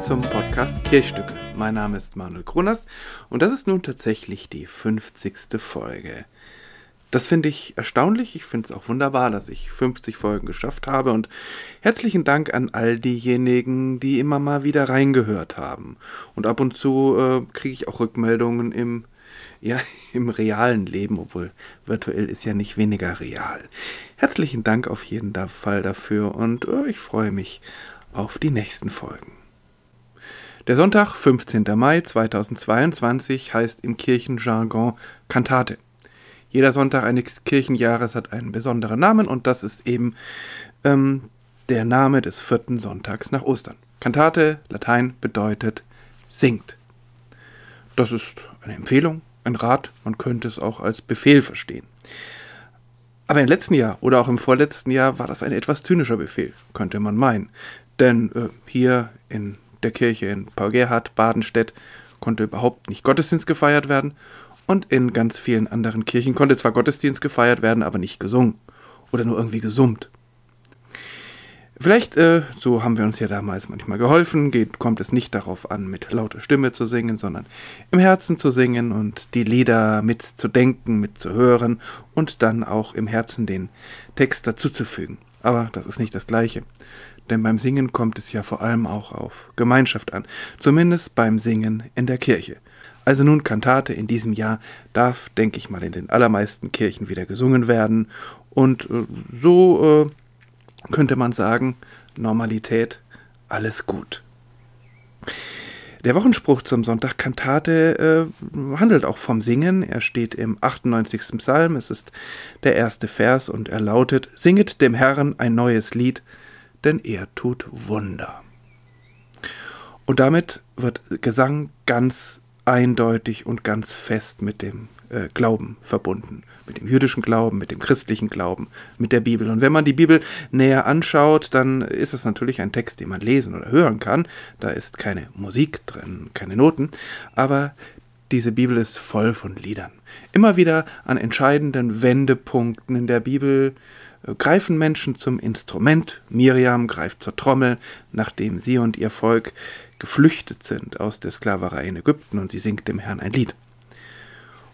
Zum Podcast Kirchstücke. Mein Name ist Manuel Kronast und das ist nun tatsächlich die 50. Folge. Das finde ich erstaunlich. Ich finde es auch wunderbar, dass ich 50 Folgen geschafft habe. Und herzlichen Dank an all diejenigen, die immer mal wieder reingehört haben. Und ab und zu äh, kriege ich auch Rückmeldungen im, ja, im realen Leben, obwohl virtuell ist ja nicht weniger real. Herzlichen Dank auf jeden Fall dafür und äh, ich freue mich auf die nächsten Folgen. Der Sonntag, 15. Mai 2022, heißt im Kirchenjargon Kantate. Jeder Sonntag eines Kirchenjahres hat einen besonderen Namen und das ist eben ähm, der Name des vierten Sonntags nach Ostern. Kantate, Latein, bedeutet singt. Das ist eine Empfehlung, ein Rat, man könnte es auch als Befehl verstehen. Aber im letzten Jahr oder auch im vorletzten Jahr war das ein etwas zynischer Befehl, könnte man meinen. Denn äh, hier in der Kirche in Paul Gerhard, Badenstedt, konnte überhaupt nicht Gottesdienst gefeiert werden und in ganz vielen anderen Kirchen konnte zwar Gottesdienst gefeiert werden, aber nicht gesungen oder nur irgendwie gesummt. Vielleicht, äh, so haben wir uns ja damals manchmal geholfen, geht, kommt es nicht darauf an, mit lauter Stimme zu singen, sondern im Herzen zu singen und die Lieder mitzudenken, mitzuhören und dann auch im Herzen den Text dazuzufügen. Aber das ist nicht das Gleiche. Denn beim Singen kommt es ja vor allem auch auf Gemeinschaft an, zumindest beim Singen in der Kirche. Also nun Kantate in diesem Jahr darf, denke ich mal, in den allermeisten Kirchen wieder gesungen werden. Und äh, so äh, könnte man sagen, Normalität, alles gut. Der Wochenspruch zum Sonntag Kantate äh, handelt auch vom Singen. Er steht im 98. Psalm. Es ist der erste Vers und er lautet: Singet dem Herrn ein neues Lied, denn er tut Wunder. Und damit wird Gesang ganz eindeutig und ganz fest mit dem äh, Glauben verbunden. Mit dem jüdischen Glauben, mit dem christlichen Glauben, mit der Bibel. Und wenn man die Bibel näher anschaut, dann ist es natürlich ein Text, den man lesen oder hören kann. Da ist keine Musik drin, keine Noten. Aber diese Bibel ist voll von Liedern. Immer wieder an entscheidenden Wendepunkten in der Bibel greifen Menschen zum Instrument. Miriam greift zur Trommel, nachdem sie und ihr Volk geflüchtet sind aus der Sklaverei in Ägypten und sie singt dem Herrn ein Lied.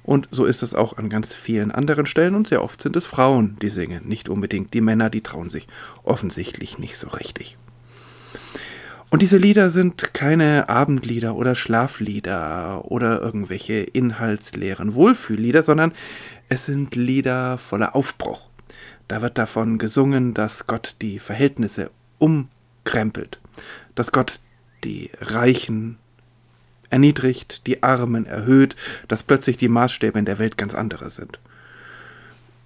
Und so ist es auch an ganz vielen anderen Stellen und sehr oft sind es Frauen, die singen, nicht unbedingt die Männer, die trauen sich offensichtlich nicht so richtig. Und diese Lieder sind keine Abendlieder oder Schlaflieder oder irgendwelche inhaltsleeren Wohlfühllieder, sondern es sind Lieder voller Aufbruch. Da wird davon gesungen, dass Gott die Verhältnisse umkrempelt, dass Gott die Reichen erniedrigt, die Armen erhöht, dass plötzlich die Maßstäbe in der Welt ganz andere sind.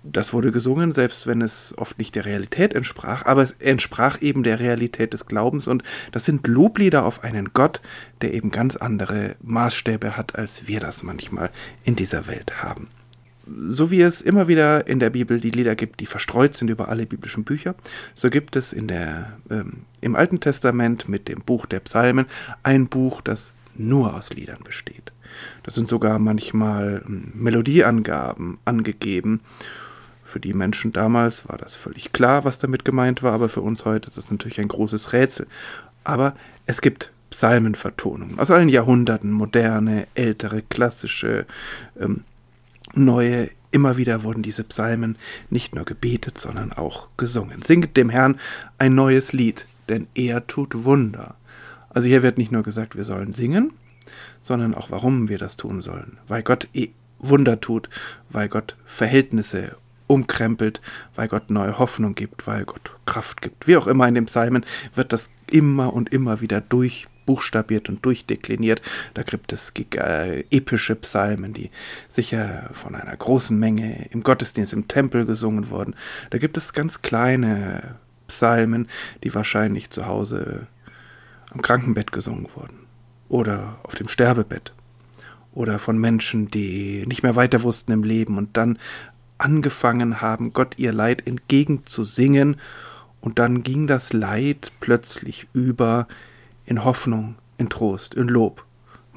Das wurde gesungen, selbst wenn es oft nicht der Realität entsprach, aber es entsprach eben der Realität des Glaubens und das sind Loblieder auf einen Gott, der eben ganz andere Maßstäbe hat, als wir das manchmal in dieser Welt haben so wie es immer wieder in der Bibel die Lieder gibt, die verstreut sind über alle biblischen Bücher, so gibt es in der, ähm, im Alten Testament mit dem Buch der Psalmen ein Buch, das nur aus Liedern besteht. Da sind sogar manchmal ähm, Melodieangaben angegeben. Für die Menschen damals war das völlig klar, was damit gemeint war, aber für uns heute ist das natürlich ein großes Rätsel. Aber es gibt Psalmenvertonungen aus allen Jahrhunderten, moderne, ältere, klassische, ähm, neue, immer wieder wurden diese Psalmen nicht nur gebetet, sondern auch gesungen. Singet dem Herrn ein neues Lied, denn er tut Wunder. Also hier wird nicht nur gesagt, wir sollen singen, sondern auch warum wir das tun sollen. Weil Gott Wunder tut, weil Gott Verhältnisse umkrempelt, weil Gott neue Hoffnung gibt, weil Gott Kraft gibt. Wie auch immer in den Psalmen wird das immer und immer wieder durch buchstabiert und durchdekliniert. Da gibt es äh, epische Psalmen, die sicher von einer großen Menge im Gottesdienst im Tempel gesungen wurden. Da gibt es ganz kleine Psalmen, die wahrscheinlich zu Hause am Krankenbett gesungen wurden oder auf dem Sterbebett oder von Menschen, die nicht mehr weiter wussten im Leben und dann angefangen haben, Gott ihr Leid entgegenzusingen, und dann ging das Leid plötzlich über in Hoffnung, in Trost, in Lob.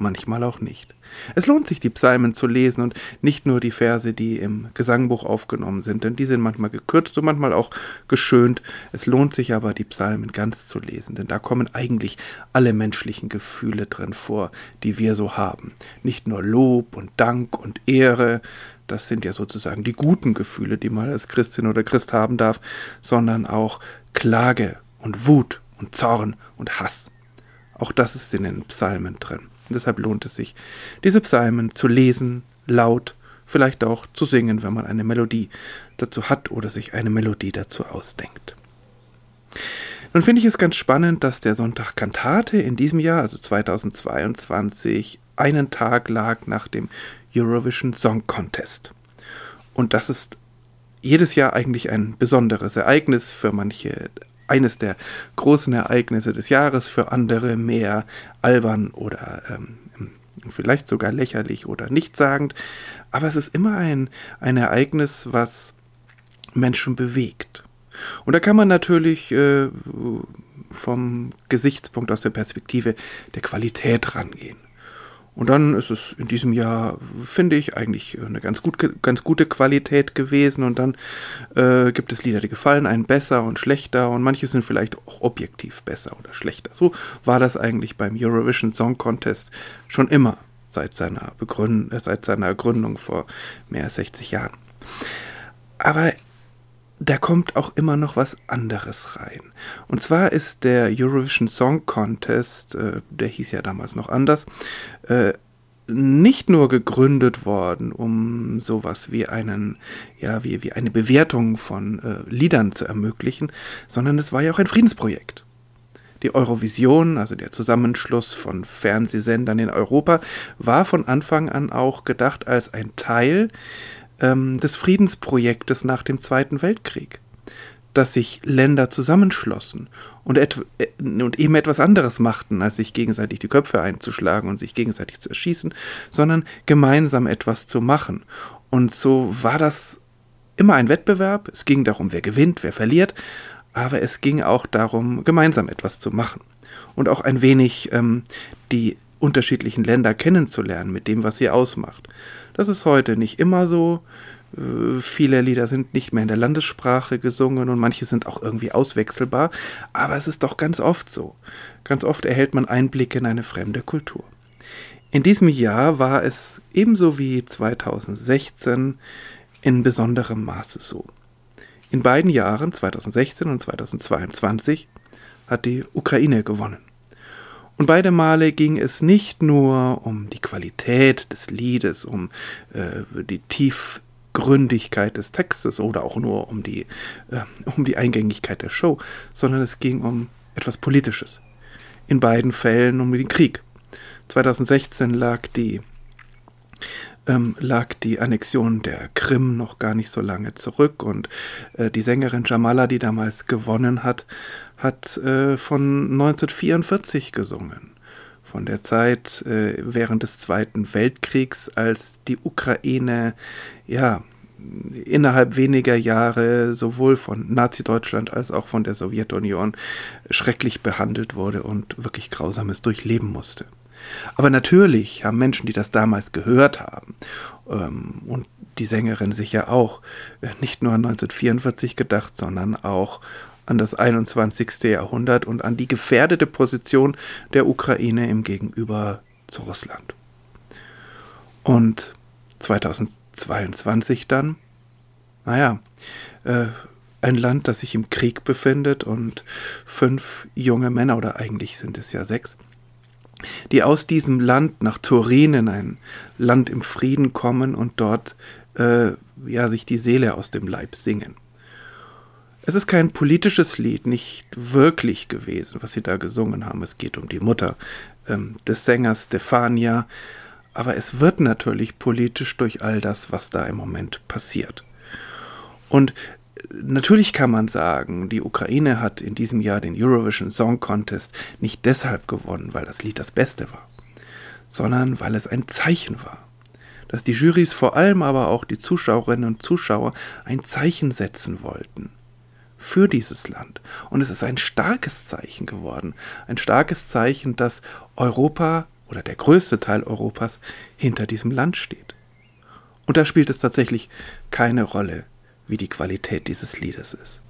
manchmal auch nicht. Es lohnt sich, die Psalmen zu lesen und nicht nur die Verse, die im Gesangbuch aufgenommen sind, denn die sind manchmal gekürzt und manchmal auch geschönt. Es lohnt sich aber, die Psalmen ganz zu lesen, denn da kommen eigentlich alle menschlichen Gefühle drin vor, die wir so haben. Nicht nur Lob und Dank und Ehre, das sind ja sozusagen die guten Gefühle, die man als Christin oder Christ haben darf, sondern auch Klage und Wut und Zorn und Hass. Auch das ist in den Psalmen drin. Und deshalb lohnt es sich, diese Psalmen zu lesen, laut, vielleicht auch zu singen, wenn man eine Melodie dazu hat oder sich eine Melodie dazu ausdenkt. Nun finde ich es ganz spannend, dass der Sonntag Kantate in diesem Jahr, also 2022, einen Tag lag nach dem Eurovision Song Contest. Und das ist jedes Jahr eigentlich ein besonderes Ereignis, für manche eines der großen Ereignisse des Jahres, für andere mehr albern oder ähm, vielleicht sogar lächerlich oder nichtssagend. Aber es ist immer ein, ein Ereignis, was Menschen bewegt. Und da kann man natürlich äh, vom Gesichtspunkt aus der Perspektive der Qualität rangehen. Und dann ist es in diesem Jahr, finde ich, eigentlich eine ganz, gut, ganz gute Qualität gewesen. Und dann äh, gibt es Lieder, die gefallen einem besser und schlechter. Und manche sind vielleicht auch objektiv besser oder schlechter. So war das eigentlich beim Eurovision Song Contest schon immer seit seiner, Begründ äh, seit seiner Gründung vor mehr als 60 Jahren. Aber da kommt auch immer noch was anderes rein. Und zwar ist der Eurovision Song Contest, äh, der hieß ja damals noch anders, äh, nicht nur gegründet worden, um sowas wie einen, ja, wie, wie eine Bewertung von äh, Liedern zu ermöglichen, sondern es war ja auch ein Friedensprojekt. Die Eurovision, also der Zusammenschluss von Fernsehsendern in Europa, war von Anfang an auch gedacht als ein Teil ähm, des Friedensprojektes nach dem Zweiten Weltkrieg, dass sich Länder zusammenschlossen und, äh, und eben etwas anderes machten, als sich gegenseitig die Köpfe einzuschlagen und sich gegenseitig zu erschießen, sondern gemeinsam etwas zu machen. Und so war das immer ein Wettbewerb. Es ging darum, wer gewinnt, wer verliert, aber es ging auch darum, gemeinsam etwas zu machen und auch ein wenig ähm, die unterschiedlichen Länder kennenzulernen mit dem, was sie ausmacht. Das ist heute nicht immer so. Äh, viele Lieder sind nicht mehr in der Landessprache gesungen und manche sind auch irgendwie auswechselbar, aber es ist doch ganz oft so. Ganz oft erhält man Einblicke in eine fremde Kultur. In diesem Jahr war es ebenso wie 2016 in besonderem Maße so. In beiden Jahren, 2016 und 2022, hat die Ukraine gewonnen. Und beide Male ging es nicht nur um die Qualität des Liedes, um äh, die Tiefgründigkeit des Textes oder auch nur um die, äh, um die Eingängigkeit der Show, sondern es ging um etwas Politisches. In beiden Fällen um den Krieg. 2016 lag die ähm, lag die Annexion der Krim noch gar nicht so lange zurück und äh, die Sängerin Jamala, die damals gewonnen hat, hat äh, von 1944 gesungen. Von der Zeit äh, während des Zweiten Weltkriegs, als die Ukraine ja innerhalb weniger Jahre sowohl von Nazi-Deutschland als auch von der Sowjetunion schrecklich behandelt wurde und wirklich Grausames durchleben musste. Aber natürlich haben Menschen, die das damals gehört haben, ähm, und die Sängerin sicher auch, äh, nicht nur an 1944 gedacht, sondern auch an das 21. Jahrhundert und an die gefährdete Position der Ukraine im Gegenüber zu Russland. Und 2022 dann, naja, äh, ein Land, das sich im Krieg befindet und fünf junge Männer, oder eigentlich sind es ja sechs, die aus diesem Land nach Turin in ein Land im Frieden kommen und dort äh, ja sich die Seele aus dem Leib singen. Es ist kein politisches Lied, nicht wirklich gewesen, was sie da gesungen haben. Es geht um die Mutter ähm, des Sängers Stefania, aber es wird natürlich politisch durch all das, was da im Moment passiert. Und äh, natürlich kann man sagen, die Ukraine hat in diesem Jahr den Eurovision Song Contest nicht deshalb gewonnen, weil das Lied das Beste war, sondern weil es ein Zeichen war. Dass die Jurys vor allem aber auch die Zuschauerinnen und Zuschauer ein Zeichen setzen wollten für dieses Land. Und es ist ein starkes Zeichen geworden. Ein starkes Zeichen, dass Europa oder der größte Teil Europas hinter diesem Land steht. Und da spielt es tatsächlich keine Rolle, wie die Qualität dieses Liedes ist.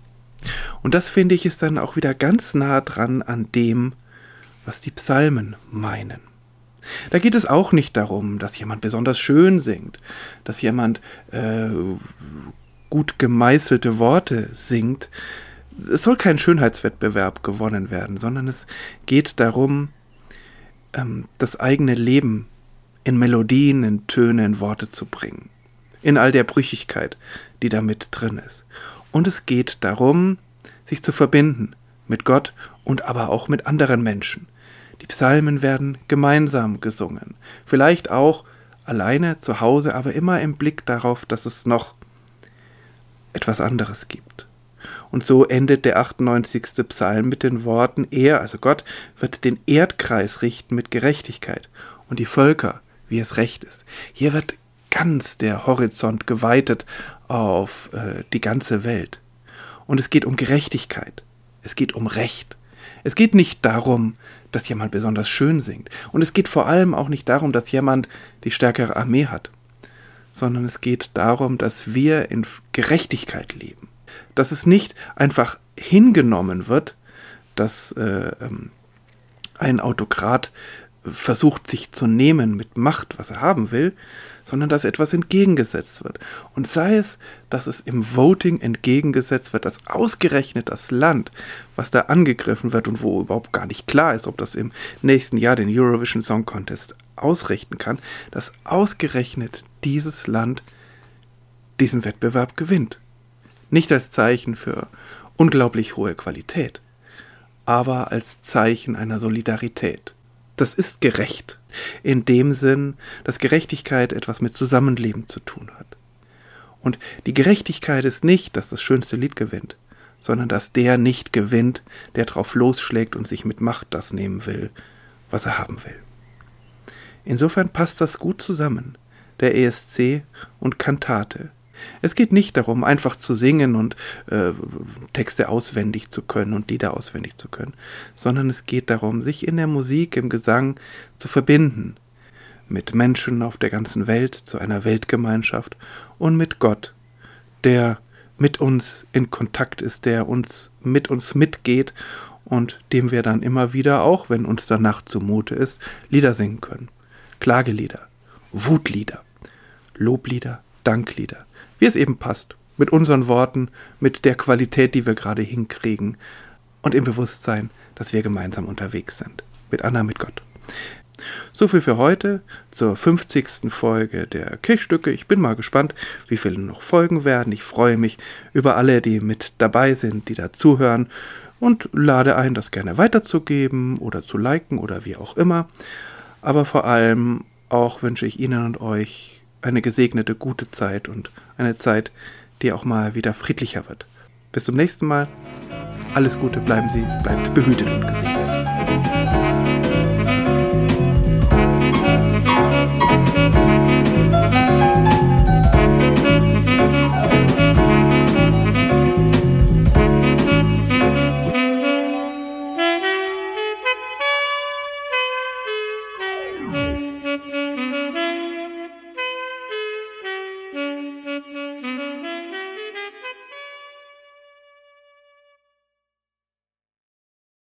Und das finde ich ist dann auch wieder ganz nah dran an dem, was die Psalmen meinen. Da geht es auch nicht darum, dass jemand besonders schön singt, dass jemand äh, gut gemeißelte Worte singt. Es soll kein Schönheitswettbewerb gewonnen werden, sondern es geht darum, ähm, das eigene Leben in Melodien, in Töne, in Worte zu bringen. In all der Brüchigkeit, die damit drin ist. Und es geht darum, sich zu verbinden mit Gott und aber auch mit anderen Menschen. Die Psalmen werden gemeinsam gesungen. Vielleicht auch alleine zu Hause, aber immer im Blick darauf, dass es noch etwas anderes gibt. Und so endet der 98. Psalm mit den Worten, er, also Gott, wird den Erdkreis richten mit Gerechtigkeit und die Völker, wie es recht ist. Hier wird ganz der Horizont geweitet auf äh, die ganze Welt. Und es geht um Gerechtigkeit. Es geht um Recht. Es geht nicht darum, dass jemand besonders schön singt. Und es geht vor allem auch nicht darum, dass jemand die stärkere Armee hat. Sondern es geht darum, dass wir in Gerechtigkeit leben. Dass es nicht einfach hingenommen wird, dass äh, ähm, ein Autokrat versucht, sich zu nehmen mit Macht, was er haben will, sondern dass etwas entgegengesetzt wird. Und sei es, dass es im Voting entgegengesetzt wird, dass ausgerechnet das Land, was da angegriffen wird und wo überhaupt gar nicht klar ist, ob das im nächsten Jahr den Eurovision Song Contest ausrichten kann, dass ausgerechnet dieses Land diesen Wettbewerb gewinnt. Nicht als Zeichen für unglaublich hohe Qualität, aber als Zeichen einer Solidarität. Das ist gerecht, in dem Sinn, dass Gerechtigkeit etwas mit Zusammenleben zu tun hat. Und die Gerechtigkeit ist nicht, dass das schönste Lied gewinnt, sondern dass der nicht gewinnt, der drauf losschlägt und sich mit Macht das nehmen will, was er haben will. Insofern passt das gut zusammen, der ESC und Kantate, es geht nicht darum, einfach zu singen und äh, Texte auswendig zu können und Lieder auswendig zu können, sondern es geht darum, sich in der Musik, im Gesang zu verbinden mit Menschen auf der ganzen Welt, zu einer Weltgemeinschaft und mit Gott, der mit uns in Kontakt ist, der uns mit uns mitgeht und dem wir dann immer wieder, auch wenn uns danach zumute ist, Lieder singen können. Klagelieder, Wutlieder, Loblieder, Danklieder wie es eben passt. Mit unseren Worten, mit der Qualität, die wir gerade hinkriegen und im Bewusstsein, dass wir gemeinsam unterwegs sind. Mit Anna, mit Gott. So viel für heute zur 50. Folge der Kirchstücke. Ich bin mal gespannt, wie viele noch folgen werden. Ich freue mich über alle, die mit dabei sind, die da zuhören und lade ein, das gerne weiterzugeben oder zu liken oder wie auch immer. Aber vor allem auch wünsche ich Ihnen und euch eine gesegnete, gute Zeit und eine Zeit, die auch mal wieder friedlicher wird. Bis zum nächsten Mal. Alles Gute, bleiben Sie, bleibt behütet und gesegnet.